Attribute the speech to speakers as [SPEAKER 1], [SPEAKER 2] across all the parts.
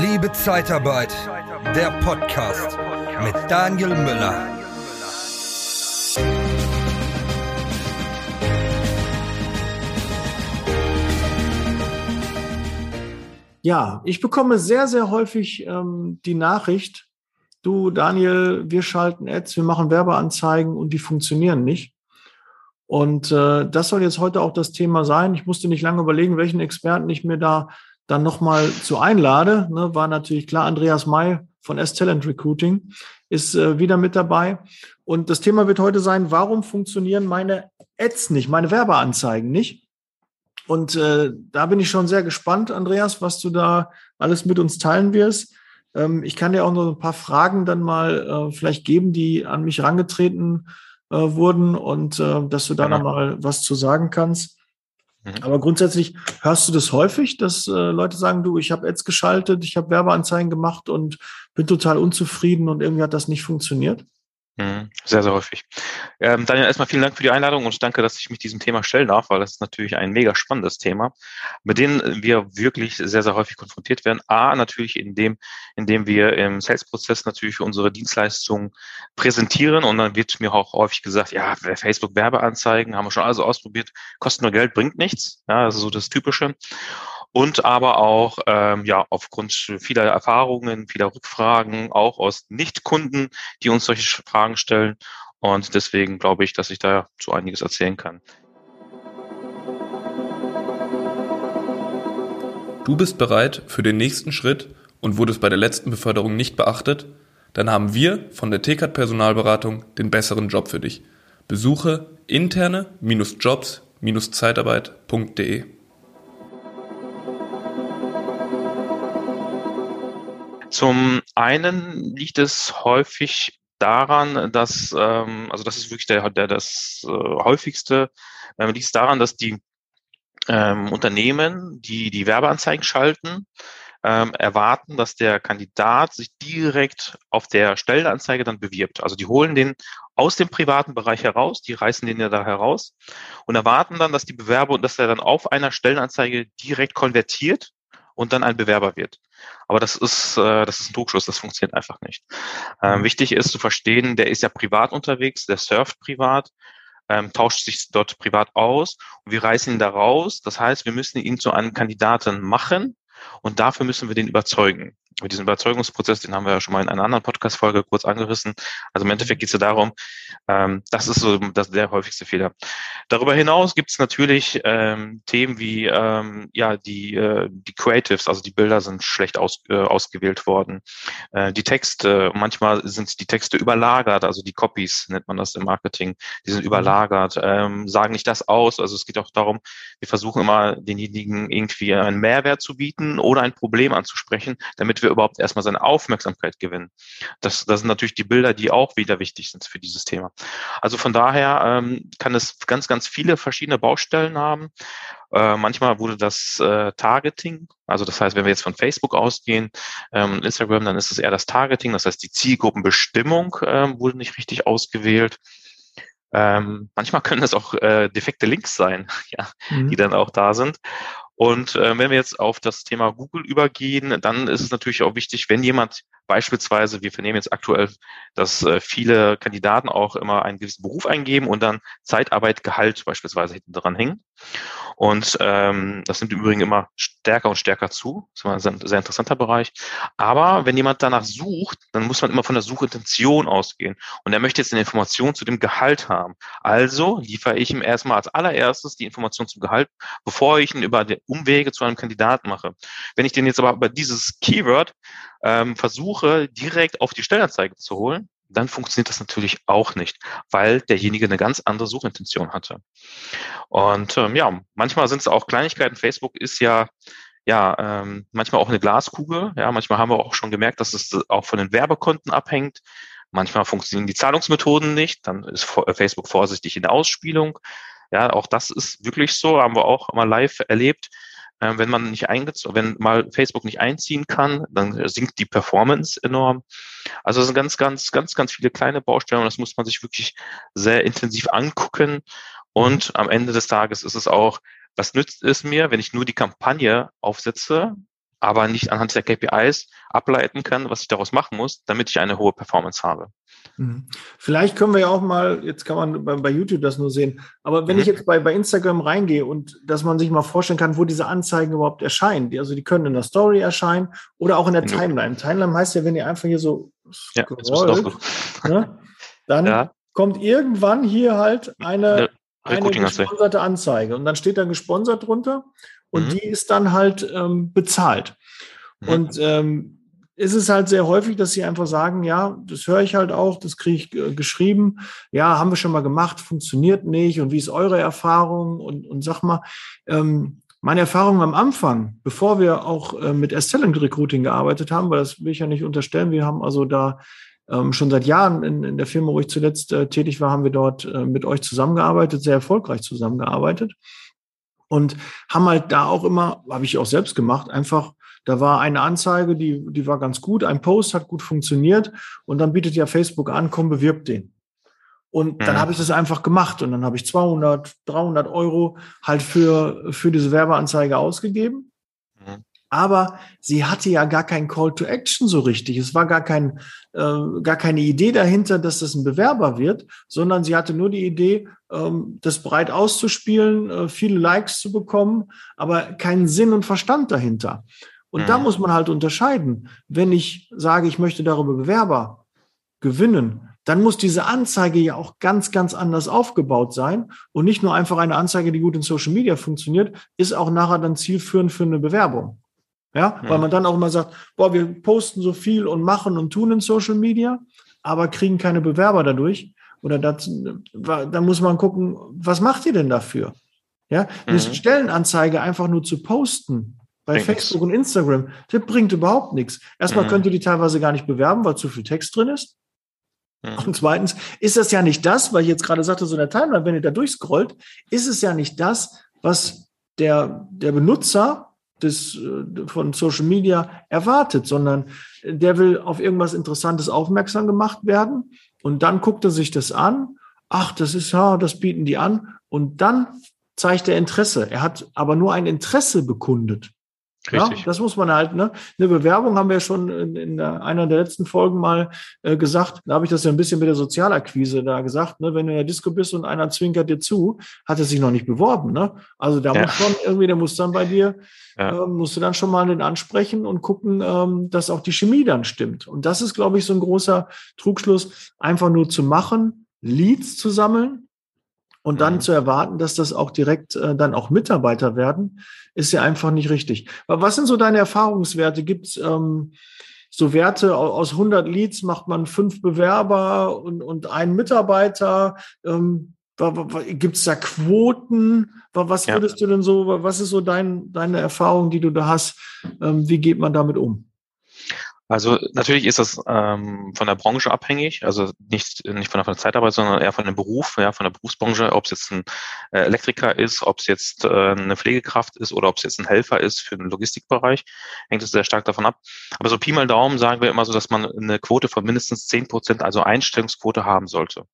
[SPEAKER 1] Liebe Zeitarbeit, der Podcast mit Daniel Müller.
[SPEAKER 2] Ja, ich bekomme sehr, sehr häufig ähm, die Nachricht, du Daniel, wir schalten Ads, wir machen Werbeanzeigen und die funktionieren nicht. Und äh, das soll jetzt heute auch das Thema sein. Ich musste nicht lange überlegen, welchen Experten ich mir da dann nochmal zu einlade. Ne, war natürlich klar, Andreas May von S-Talent Recruiting ist äh, wieder mit dabei. Und das Thema wird heute sein, warum funktionieren meine Ads nicht, meine Werbeanzeigen nicht? Und äh, da bin ich schon sehr gespannt, Andreas, was du da alles mit uns teilen wirst. Ähm, ich kann dir auch noch ein paar Fragen dann mal äh, vielleicht geben, die an mich rangetreten äh, wurden und äh, dass du da genau. noch mal was zu sagen kannst. Mhm. Aber grundsätzlich hörst du das häufig, dass äh, Leute sagen, du, ich habe Ads geschaltet, ich habe Werbeanzeigen gemacht und bin total unzufrieden und irgendwie hat das nicht funktioniert?
[SPEAKER 3] Mhm. Sehr, sehr häufig. Ähm, Daniel, erstmal vielen Dank für die Einladung und danke, dass ich mich diesem Thema stellen darf, weil das ist natürlich ein mega spannendes Thema, mit dem wir wirklich sehr, sehr häufig konfrontiert werden. A, natürlich in dem, indem wir im Sales-Prozess natürlich unsere Dienstleistungen präsentieren und dann wird mir auch häufig gesagt, ja, Facebook-Werbeanzeigen haben wir schon also ausprobiert, kosten nur Geld, bringt nichts. Ja, das ist so das Typische und aber auch ähm, ja aufgrund vieler Erfahrungen, vieler Rückfragen, auch aus Nichtkunden, die uns solche Fragen stellen. Und deswegen glaube ich, dass ich da zu einiges erzählen kann.
[SPEAKER 4] Du bist bereit für den nächsten Schritt und wurdest bei der letzten Beförderung nicht beachtet? Dann haben wir von der TCAT Personalberatung den besseren Job für dich. Besuche interne-jobs-zeitarbeit.de.
[SPEAKER 3] Zum einen liegt es häufig daran, dass, ähm, also das ist wirklich der, der das äh, häufigste, äh, liegt es daran, dass die ähm, Unternehmen, die die Werbeanzeigen schalten, ähm, erwarten, dass der Kandidat sich direkt auf der Stellenanzeige dann bewirbt. Also die holen den aus dem privaten Bereich heraus, die reißen den ja da heraus und erwarten dann, dass die Bewerber dass er dann auf einer Stellenanzeige direkt konvertiert und dann ein Bewerber wird. Aber das ist, äh, das ist ein Druckschuss, das funktioniert einfach nicht. Ähm, mhm. wichtig ist zu verstehen, der ist ja privat unterwegs, der surft privat, ähm, tauscht sich dort privat aus und wir reißen ihn da raus. Das heißt, wir müssen ihn zu einem Kandidaten machen und dafür müssen wir den überzeugen mit diesem Überzeugungsprozess, den haben wir ja schon mal in einer anderen Podcast-Folge kurz angerissen. Also im Endeffekt geht es ja darum, ähm, das ist so das der häufigste Fehler. Darüber hinaus gibt es natürlich ähm, Themen wie ähm, ja die äh, die Creatives, also die Bilder sind schlecht aus, äh, ausgewählt worden. Äh, die Texte, manchmal sind die Texte überlagert, also die Copies nennt man das im Marketing, die sind überlagert, ähm, sagen nicht das aus. Also es geht auch darum, wir versuchen immer denjenigen irgendwie einen Mehrwert zu bieten oder ein Problem anzusprechen, damit wir überhaupt erstmal seine Aufmerksamkeit gewinnen. Das, das sind natürlich die Bilder, die auch wieder wichtig sind für dieses Thema. Also von daher ähm, kann es ganz, ganz viele verschiedene Baustellen haben. Äh, manchmal wurde das äh, Targeting, also das heißt, wenn wir jetzt von Facebook ausgehen, ähm, Instagram, dann ist es eher das Targeting, das heißt die Zielgruppenbestimmung äh, wurde nicht richtig ausgewählt. Ähm, manchmal können es auch äh, defekte Links sein, ja, mhm. die dann auch da sind. Und äh, wenn wir jetzt auf das Thema Google übergehen, dann ist es natürlich auch wichtig, wenn jemand beispielsweise, wir vernehmen jetzt aktuell, dass äh, viele Kandidaten auch immer einen gewissen Beruf eingeben und dann Zeitarbeit, Gehalt beispielsweise hinten dran hängen. Und ähm, das nimmt im Übrigen immer stärker und stärker zu. Das ist ein sehr interessanter Bereich. Aber wenn jemand danach sucht, dann muss man immer von der Suchintention ausgehen. Und er möchte jetzt eine Information zu dem Gehalt haben. Also liefere ich ihm erstmal als allererstes die Information zum Gehalt, bevor ich ihn über die Umwege zu einem Kandidaten mache. Wenn ich den jetzt aber über dieses Keyword ähm, versuche, direkt auf die Stellanzeige zu holen, dann funktioniert das natürlich auch nicht, weil derjenige eine ganz andere Suchintention hatte. Und ähm, ja, manchmal sind es auch Kleinigkeiten. Facebook ist ja ja ähm, manchmal auch eine Glaskugel. Ja, manchmal haben wir auch schon gemerkt, dass es auch von den Werbekonten abhängt. Manchmal funktionieren die Zahlungsmethoden nicht. Dann ist Facebook vorsichtig in der Ausspielung. Ja, auch das ist wirklich so, haben wir auch mal live erlebt. Ähm, wenn man nicht eingezogen, wenn mal Facebook nicht einziehen kann, dann sinkt die Performance enorm. Also es sind ganz, ganz, ganz, ganz viele kleine Baustellen und das muss man sich wirklich sehr intensiv angucken. Und am Ende des Tages ist es auch, was nützt es mir, wenn ich nur die Kampagne aufsetze, aber nicht anhand der KPIs ableiten kann, was ich daraus machen muss, damit ich eine hohe Performance habe.
[SPEAKER 2] Mhm. Vielleicht können wir ja auch mal, jetzt kann man bei, bei YouTube das nur sehen, aber wenn mhm. ich jetzt bei, bei Instagram reingehe und dass man sich mal vorstellen kann, wo diese Anzeigen überhaupt erscheinen, die, also die können in der Story erscheinen oder auch in der genau. Timeline. Timeline heißt ja, wenn ihr einfach hier so
[SPEAKER 3] ja, scrollt,
[SPEAKER 2] ne, dann ja. kommt irgendwann hier halt eine, eine gesponserte Anzeige und dann steht da gesponsert drunter und mhm. die ist dann halt ähm, bezahlt. Mhm. Und ähm, ist es halt sehr häufig, dass sie einfach sagen, ja, das höre ich halt auch, das kriege ich äh, geschrieben, ja, haben wir schon mal gemacht, funktioniert nicht und wie ist eure Erfahrung und, und sag mal, ähm, meine Erfahrung am Anfang, bevor wir auch äh, mit S-Talent Recruiting gearbeitet haben, weil das will ich ja nicht unterstellen, wir haben also da ähm, schon seit Jahren in, in der Firma, wo ich zuletzt äh, tätig war, haben wir dort äh, mit euch zusammengearbeitet, sehr erfolgreich zusammengearbeitet und haben halt da auch immer, habe ich auch selbst gemacht, einfach, da war eine Anzeige, die, die war ganz gut, ein Post hat gut funktioniert und dann bietet ja Facebook an, komm, bewirb den. Und dann mhm. habe ich das einfach gemacht und dann habe ich 200, 300 Euro halt für, für diese Werbeanzeige ausgegeben aber sie hatte ja gar keinen Call to Action so richtig. Es war gar, kein, äh, gar keine Idee dahinter, dass das ein Bewerber wird, sondern sie hatte nur die Idee, ähm, das breit auszuspielen, äh, viele Likes zu bekommen, aber keinen Sinn und Verstand dahinter. Und mhm. da muss man halt unterscheiden. Wenn ich sage, ich möchte darüber Bewerber gewinnen, dann muss diese Anzeige ja auch ganz, ganz anders aufgebaut sein und nicht nur einfach eine Anzeige, die gut in Social Media funktioniert, ist auch nachher dann zielführend für eine Bewerbung. Ja, mhm. weil man dann auch immer sagt, boah, wir posten so viel und machen und tun in Social Media, aber kriegen keine Bewerber dadurch. Oder da muss man gucken, was macht ihr denn dafür? Ja, eine mhm. Stellenanzeige einfach nur zu posten bei bringt Facebook und Instagram, das bringt überhaupt nichts. Erstmal mhm. könnt ihr die teilweise gar nicht bewerben, weil zu viel Text drin ist. Mhm. Und zweitens ist das ja nicht das, weil ich jetzt gerade sagte, so in der Timeline, wenn ihr da durchscrollt, ist es ja nicht das, was der, der Benutzer des, äh, von Social Media erwartet, sondern der will auf irgendwas Interessantes aufmerksam gemacht werden und dann guckt er sich das an. Ach, das ist ja, das bieten die an und dann zeigt er Interesse. Er hat aber nur ein Interesse bekundet. Richtig. Ja, das muss man halt, ne? Eine Bewerbung haben wir ja schon in, in einer der letzten Folgen mal äh, gesagt. Da habe ich das ja ein bisschen mit der Sozialakquise da gesagt, ne? Wenn du in der Disco bist und einer zwinkert dir zu, hat er sich noch nicht beworben, ne? Also da ja. muss schon irgendwie, der muss dann bei dir, ja. ähm, musst du dann schon mal den ansprechen und gucken, ähm, dass auch die Chemie dann stimmt. Und das ist, glaube ich, so ein großer Trugschluss, einfach nur zu machen, Leads zu sammeln, und dann mhm. zu erwarten, dass das auch direkt äh, dann auch Mitarbeiter werden, ist ja einfach nicht richtig. Aber was sind so deine Erfahrungswerte? Gibt es ähm, so Werte aus 100 Leads macht man fünf Bewerber und, und einen Mitarbeiter? Ähm, Gibt es da Quoten? Was würdest ja. du denn so, was ist so dein, deine Erfahrung, die du da hast? Ähm, wie geht man damit um?
[SPEAKER 3] Also natürlich ist das ähm, von der Branche abhängig, also nicht, nicht von der, von der Zeitarbeit, sondern eher von dem Beruf, ja, von der Berufsbranche, ob es jetzt ein äh, Elektriker ist, ob es jetzt äh, eine Pflegekraft ist oder ob es jetzt ein Helfer ist für den Logistikbereich, hängt es sehr stark davon ab. Aber so Pi mal Daumen sagen wir immer so, dass man eine Quote von mindestens zehn Prozent, also Einstellungsquote haben sollte.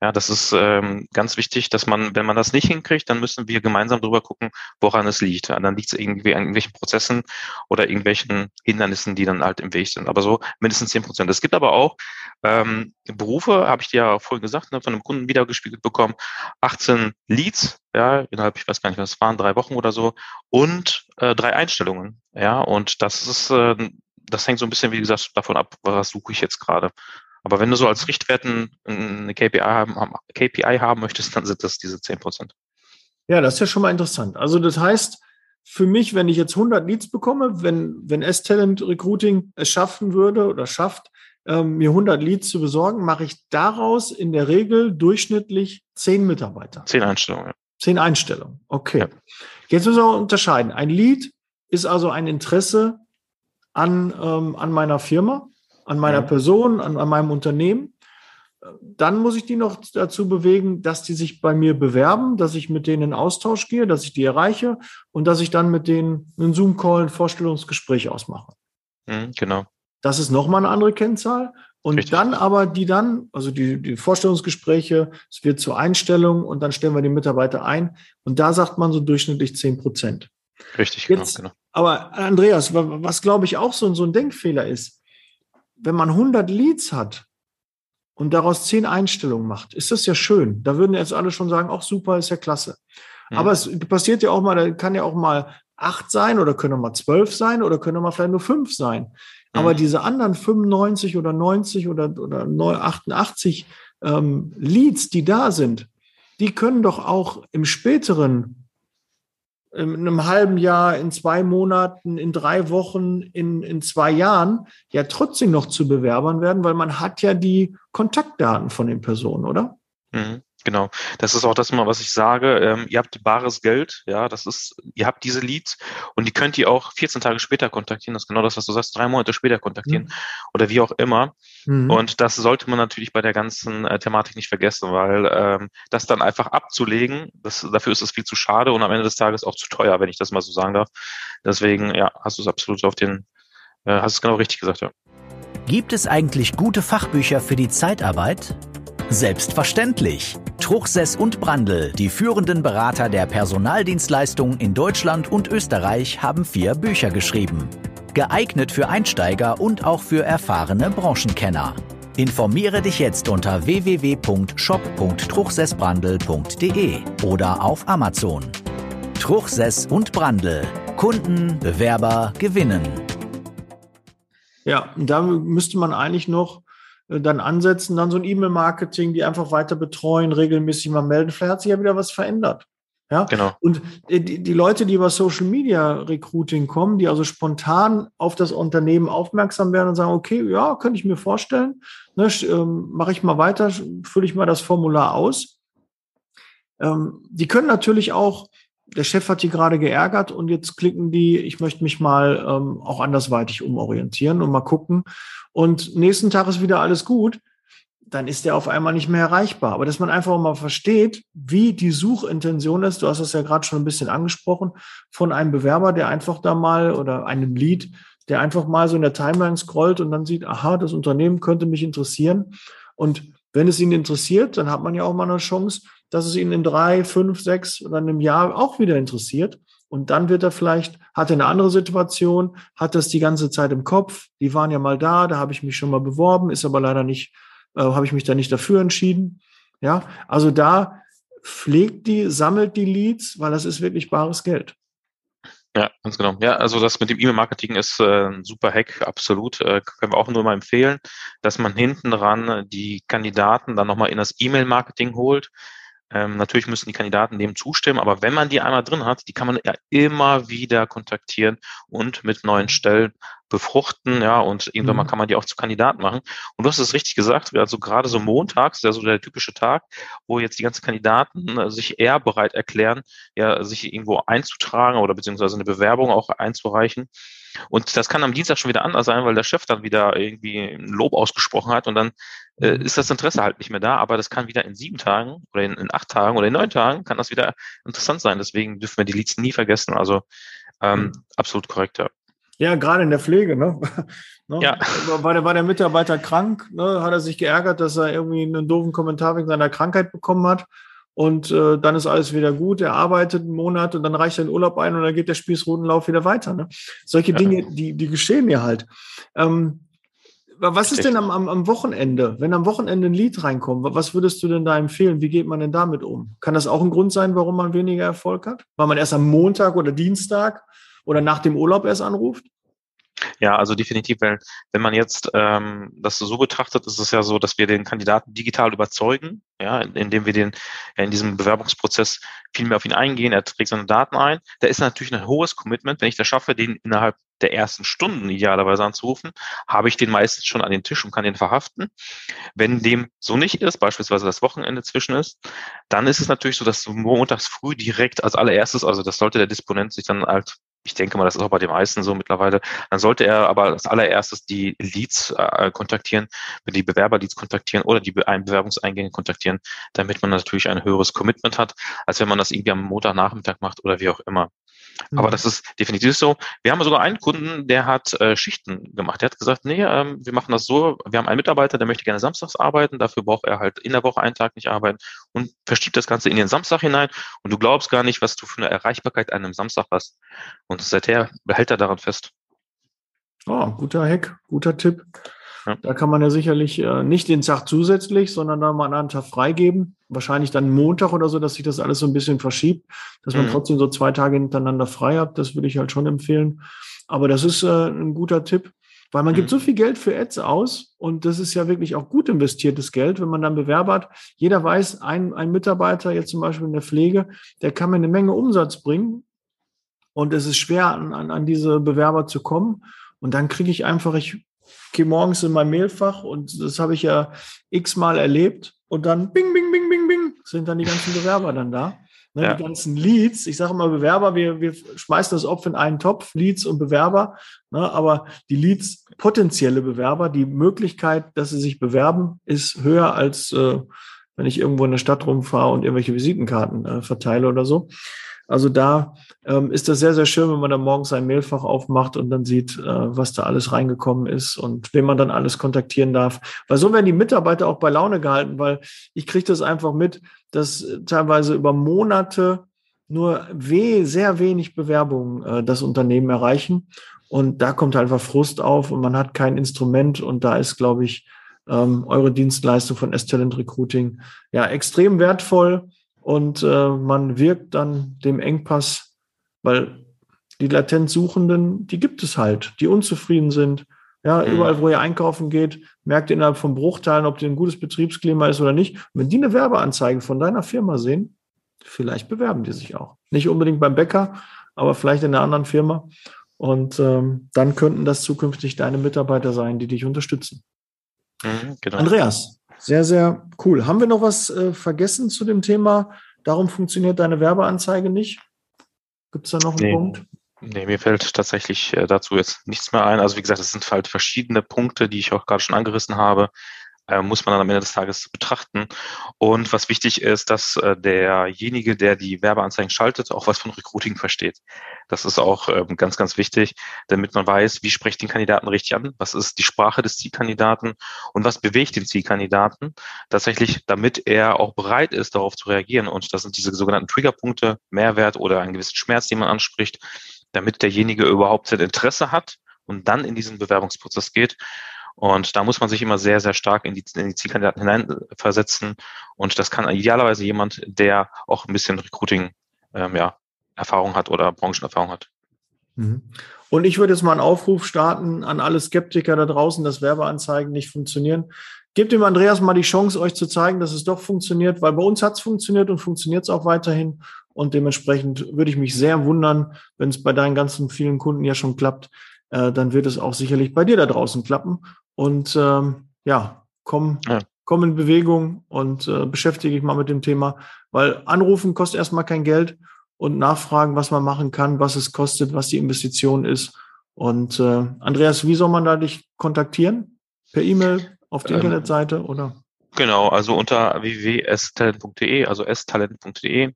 [SPEAKER 3] Ja, das ist ähm, ganz wichtig, dass man, wenn man das nicht hinkriegt, dann müssen wir gemeinsam drüber gucken, woran es liegt. Ja, dann liegt es irgendwie an irgendwelchen Prozessen oder irgendwelchen Hindernissen, die dann halt im Weg sind. Aber so mindestens zehn Prozent. Es gibt aber auch ähm, Berufe, habe ich dir ja vorhin gesagt, ne, von einem Kunden wiedergespiegelt bekommen, 18 Leads, ja, innerhalb, ich weiß gar nicht, was es waren, drei Wochen oder so, und äh, drei Einstellungen. Ja, und das ist, äh, das hängt so ein bisschen, wie gesagt, davon ab, was suche ich jetzt gerade. Aber wenn du so als Richtwerten eine KPI haben, KPI haben möchtest, dann sind das diese 10 Prozent.
[SPEAKER 2] Ja, das ist ja schon mal interessant. Also das heißt, für mich, wenn ich jetzt 100 Leads bekomme, wenn, wenn S-Talent Recruiting es schaffen würde oder schafft, ähm, mir 100 Leads zu besorgen, mache ich daraus in der Regel durchschnittlich 10 Mitarbeiter.
[SPEAKER 3] 10 Einstellungen. Ja.
[SPEAKER 2] 10 Einstellungen. Okay. Ja. Jetzt müssen wir unterscheiden. Ein Lead ist also ein Interesse an, ähm, an meiner Firma an meiner Person, an, an meinem Unternehmen. Dann muss ich die noch dazu bewegen, dass die sich bei mir bewerben, dass ich mit denen in Austausch gehe, dass ich die erreiche und dass ich dann mit denen einen Zoom-Call, ein Vorstellungsgespräch ausmache.
[SPEAKER 3] Mhm, genau.
[SPEAKER 2] Das ist nochmal eine andere Kennzahl. Und Richtig. dann aber die dann, also die, die Vorstellungsgespräche, es wird zur Einstellung und dann stellen wir die Mitarbeiter ein. Und da sagt man so durchschnittlich 10 Prozent.
[SPEAKER 3] Richtig,
[SPEAKER 2] genau, Jetzt genau. Aber Andreas, was glaube ich auch so, so ein Denkfehler ist, wenn man 100 Leads hat und daraus 10 Einstellungen macht, ist das ja schön. Da würden jetzt alle schon sagen, auch super, ist ja klasse. Mhm. Aber es passiert ja auch mal, da kann ja auch mal acht sein oder können auch mal zwölf sein oder können auch mal vielleicht nur fünf sein. Aber mhm. diese anderen 95 oder 90 oder, oder 88 ähm, Leads, die da sind, die können doch auch im späteren, in einem halben Jahr, in zwei Monaten, in drei Wochen, in, in zwei Jahren ja trotzdem noch zu Bewerbern werden, weil man hat ja die Kontaktdaten von den Personen, oder?
[SPEAKER 3] Mhm. Genau, das ist auch das mal, was ich sage. Ähm, ihr habt bares Geld, ja, das ist, ihr habt diese Leads und die könnt ihr auch 14 Tage später kontaktieren. Das ist genau das, was du sagst, drei Monate später kontaktieren mhm. oder wie auch immer. Mhm. Und das sollte man natürlich bei der ganzen äh, Thematik nicht vergessen, weil ähm, das dann einfach abzulegen, das, dafür ist es viel zu schade und am Ende des Tages auch zu teuer, wenn ich das mal so sagen darf. Deswegen, ja, hast du es absolut auf den, äh, hast es genau richtig gesagt, ja.
[SPEAKER 5] Gibt es eigentlich gute Fachbücher für die Zeitarbeit? Selbstverständlich. Truchsess und Brandl, die führenden Berater der Personaldienstleistungen in Deutschland und Österreich, haben vier Bücher geschrieben. Geeignet für Einsteiger und auch für erfahrene Branchenkenner. Informiere dich jetzt unter www.shop.truchsessbrandl.de oder auf Amazon. Truchsess und Brandl. Kunden, Bewerber gewinnen.
[SPEAKER 2] Ja, da müsste man eigentlich noch dann ansetzen, dann so ein E-Mail-Marketing, die einfach weiter betreuen, regelmäßig mal melden. Vielleicht hat sich ja wieder was verändert. Ja,
[SPEAKER 3] genau.
[SPEAKER 2] Und äh, die, die Leute, die über Social Media Recruiting kommen, die also spontan auf das Unternehmen aufmerksam werden und sagen, okay, ja, könnte ich mir vorstellen, ne, ähm, mache ich mal weiter, fülle ich mal das Formular aus. Ähm, die können natürlich auch, der Chef hat die gerade geärgert und jetzt klicken die, ich möchte mich mal ähm, auch andersweitig umorientieren und mal gucken, und nächsten Tag ist wieder alles gut, dann ist der auf einmal nicht mehr erreichbar. Aber dass man einfach mal versteht, wie die Suchintention ist, du hast das ja gerade schon ein bisschen angesprochen, von einem Bewerber, der einfach da mal oder einem Lead, der einfach mal so in der Timeline scrollt und dann sieht, aha, das Unternehmen könnte mich interessieren. Und wenn es ihn interessiert, dann hat man ja auch mal eine Chance, dass es ihn in drei, fünf, sechs oder einem Jahr auch wieder interessiert. Und dann wird er vielleicht, hat er eine andere Situation, hat das die ganze Zeit im Kopf. Die waren ja mal da, da habe ich mich schon mal beworben, ist aber leider nicht, äh, habe ich mich da nicht dafür entschieden. Ja, also da pflegt die, sammelt die Leads, weil das ist wirklich bares Geld.
[SPEAKER 3] Ja, ganz genau. Ja, also das mit dem E-Mail-Marketing ist äh, ein super Hack, absolut. Äh, können wir auch nur mal empfehlen, dass man hinten dran die Kandidaten dann nochmal in das E-Mail-Marketing holt. Ähm, natürlich müssen die Kandidaten dem zustimmen, aber wenn man die einmal drin hat, die kann man ja immer wieder kontaktieren und mit neuen Stellen befruchten, ja, und irgendwann mhm. mal kann man die auch zu Kandidaten machen. Und du hast es richtig gesagt, also gerade so montags, ja so der typische Tag, wo jetzt die ganzen Kandidaten äh, sich eher bereit erklären, ja, sich irgendwo einzutragen oder beziehungsweise eine Bewerbung auch einzureichen. Und das kann am Dienstag schon wieder anders sein, weil der Chef dann wieder irgendwie ein Lob ausgesprochen hat und dann äh, mhm. ist das Interesse halt nicht mehr da. Aber das kann wieder in sieben Tagen oder in, in, acht Tagen oder in neun Tagen kann das wieder interessant sein. Deswegen dürfen wir die Leads nie vergessen. Also ähm, mhm. absolut korrekt, ja.
[SPEAKER 2] Ja, gerade in der Pflege, ne?
[SPEAKER 3] ne? Ja.
[SPEAKER 2] War, der, war der Mitarbeiter krank, ne? hat er sich geärgert, dass er irgendwie einen doofen Kommentar wegen seiner Krankheit bekommen hat. Und äh, dann ist alles wieder gut. Er arbeitet einen Monat und dann reicht er den Urlaub ein und dann geht der Spießrutenlauf wieder weiter. Ne? Solche ja. Dinge, die, die geschehen ja halt. Ähm, was ist denn am, am, am Wochenende, wenn am Wochenende ein Lied reinkommt? Was würdest du denn da empfehlen? Wie geht man denn damit um? Kann das auch ein Grund sein, warum man weniger Erfolg hat? Weil man erst am Montag oder Dienstag oder nach dem Urlaub erst anruft?
[SPEAKER 3] Ja, also definitiv, weil wenn man jetzt ähm, das so betrachtet, ist es ja so, dass wir den Kandidaten digital überzeugen, ja, indem wir den ja, in diesem Bewerbungsprozess viel mehr auf ihn eingehen, er trägt seine Daten ein. Da ist natürlich ein hohes Commitment. Wenn ich das schaffe, den innerhalb der ersten Stunden idealerweise anzurufen, habe ich den meistens schon an den Tisch und kann den verhaften. Wenn dem so nicht ist, beispielsweise das Wochenende zwischen ist, dann ist es natürlich so, dass montags früh direkt als allererstes, also das sollte der Disponent sich dann halt ich denke mal, das ist auch bei den meisten so mittlerweile. Dann sollte er aber als allererstes die Leads äh, kontaktieren, die Bewerberleads kontaktieren oder die Bewerbungseingänge kontaktieren, damit man natürlich ein höheres Commitment hat, als wenn man das irgendwie am Montagnachmittag macht oder wie auch immer. Mhm. Aber das ist definitiv so. Wir haben sogar einen Kunden, der hat äh, Schichten gemacht. Der hat gesagt, nee, ähm, wir machen das so, wir haben einen Mitarbeiter, der möchte gerne samstags arbeiten, dafür braucht er halt in der Woche einen Tag nicht arbeiten und verschiebt das Ganze in den Samstag hinein und du glaubst gar nicht, was du für eine Erreichbarkeit an einem Samstag hast. Und Und seither behält er daran fest.
[SPEAKER 2] Oh, guter Hack, guter Tipp. Ja. Da kann man ja sicherlich äh, nicht den Tag zusätzlich, sondern dann mal einen anderen Tag freigeben. Wahrscheinlich dann Montag oder so, dass sich das alles so ein bisschen verschiebt, dass man mhm. trotzdem so zwei Tage hintereinander frei hat. Das würde ich halt schon empfehlen. Aber das ist äh, ein guter Tipp. Weil man mhm. gibt so viel Geld für Ads aus und das ist ja wirklich auch gut investiertes Geld, wenn man dann Bewerber hat. Jeder weiß, ein, ein Mitarbeiter jetzt zum Beispiel in der Pflege, der kann mir eine Menge Umsatz bringen und es ist schwer, an, an, an diese Bewerber zu kommen. Und dann kriege ich einfach, ich gehe morgens in mein Mailfach und das habe ich ja x-mal erlebt und dann bing, bing, bing, bing, bing, sind dann die ganzen Bewerber dann da. Ne, ja. Die ganzen Leads, ich sage immer Bewerber, wir, wir schmeißen das Opfer in einen Topf, Leads und Bewerber, ne, aber die Leads, potenzielle Bewerber, die Möglichkeit, dass sie sich bewerben, ist höher als äh, wenn ich irgendwo in der Stadt rumfahre und irgendwelche Visitenkarten äh, verteile oder so. Also da ähm, ist das sehr, sehr schön, wenn man dann morgens sein Mailfach aufmacht und dann sieht, äh, was da alles reingekommen ist und wen man dann alles kontaktieren darf. Weil so werden die Mitarbeiter auch bei Laune gehalten, weil ich kriege das einfach mit, dass teilweise über Monate nur weh, sehr wenig Bewerbungen äh, das Unternehmen erreichen. Und da kommt einfach Frust auf und man hat kein Instrument. Und da ist, glaube ich, ähm, eure Dienstleistung von S-Talent Recruiting ja extrem wertvoll und äh, man wirkt dann dem Engpass, weil die Latenzsuchenden, die gibt es halt, die unzufrieden sind. Ja, mhm. überall, wo ihr einkaufen geht, merkt ihr innerhalb von Bruchteilen, ob ihr ein gutes Betriebsklima ist oder nicht. Und wenn die eine Werbeanzeige von deiner Firma sehen, vielleicht bewerben die sich auch. Nicht unbedingt beim Bäcker, aber vielleicht in einer anderen Firma. Und ähm, dann könnten das zukünftig deine Mitarbeiter sein, die dich unterstützen. Mhm, genau. Andreas, sehr, sehr cool. Haben wir noch was äh, vergessen zu dem Thema? Darum funktioniert deine Werbeanzeige nicht? Gibt es da noch einen nee. Punkt?
[SPEAKER 3] Nee, mir fällt tatsächlich äh, dazu jetzt nichts mehr ein. Also wie gesagt, es sind halt verschiedene Punkte, die ich auch gerade schon angerissen habe äh, muss man dann am Ende des Tages betrachten. Und was wichtig ist, dass äh, derjenige, der die Werbeanzeigen schaltet, auch was von Recruiting versteht. Das ist auch ähm, ganz, ganz wichtig, damit man weiß, wie spricht den Kandidaten richtig an, was ist die Sprache des Zielkandidaten und was bewegt den Zielkandidaten tatsächlich, damit er auch bereit ist, darauf zu reagieren. Und das sind diese sogenannten Triggerpunkte, Mehrwert oder einen gewissen Schmerz, den man anspricht, damit derjenige überhaupt sein Interesse hat und dann in diesen Bewerbungsprozess geht. Und da muss man sich immer sehr, sehr stark in die, in die Zielkandidaten hineinversetzen. Und das kann idealerweise jemand, der auch ein bisschen Recruiting, ähm, ja, Erfahrung hat oder Branchenerfahrung hat.
[SPEAKER 2] Mhm. Und ich würde jetzt mal einen Aufruf starten an alle Skeptiker da draußen, dass Werbeanzeigen nicht funktionieren. Gebt dem Andreas mal die Chance, euch zu zeigen, dass es doch funktioniert, weil bei uns hat es funktioniert und funktioniert es auch weiterhin. Und dementsprechend würde ich mich sehr wundern, wenn es bei deinen ganzen vielen Kunden ja schon klappt, äh, dann wird es auch sicherlich bei dir da draußen klappen. Und ähm, ja, komm, ja. komm in Bewegung und äh, beschäftige dich mal mit dem Thema, weil anrufen kostet erstmal kein Geld und nachfragen, was man machen kann, was es kostet, was die Investition ist. Und äh, Andreas, wie soll man da dich kontaktieren? Per E-Mail, auf der ähm, Internetseite oder?
[SPEAKER 3] Genau, also unter www.stalent.de, also stalent.de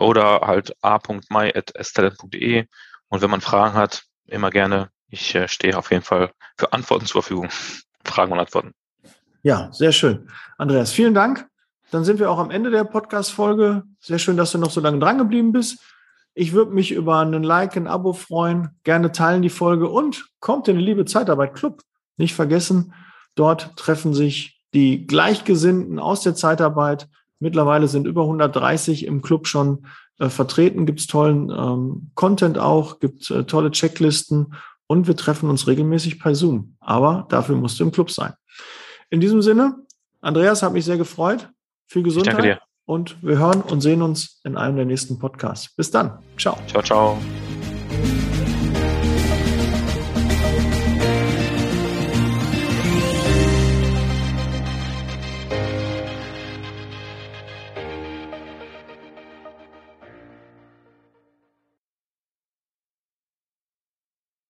[SPEAKER 3] oder halt a.my.stalent.de. Und wenn man Fragen hat, immer gerne ich äh, stehe auf jeden Fall für Antworten zur Verfügung. Fragen und Antworten.
[SPEAKER 2] Ja, sehr schön. Andreas, vielen Dank. Dann sind wir auch am Ende der Podcast-Folge. Sehr schön, dass du noch so lange dran geblieben bist. Ich würde mich über einen Like, ein Abo freuen. Gerne teilen die Folge und kommt in den Liebe Zeitarbeit Club. Nicht vergessen, dort treffen sich die Gleichgesinnten aus der Zeitarbeit. Mittlerweile sind über 130 im Club schon äh, vertreten. Gibt es tollen ähm, Content auch, gibt äh, tolle Checklisten und wir treffen uns regelmäßig per Zoom. Aber dafür musst du im Club sein. In diesem Sinne, Andreas, hat mich sehr gefreut. Viel Gesundheit. danke dir. Und wir hören und sehen uns in einem der nächsten Podcasts. Bis dann. Ciao.
[SPEAKER 3] Ciao, ciao.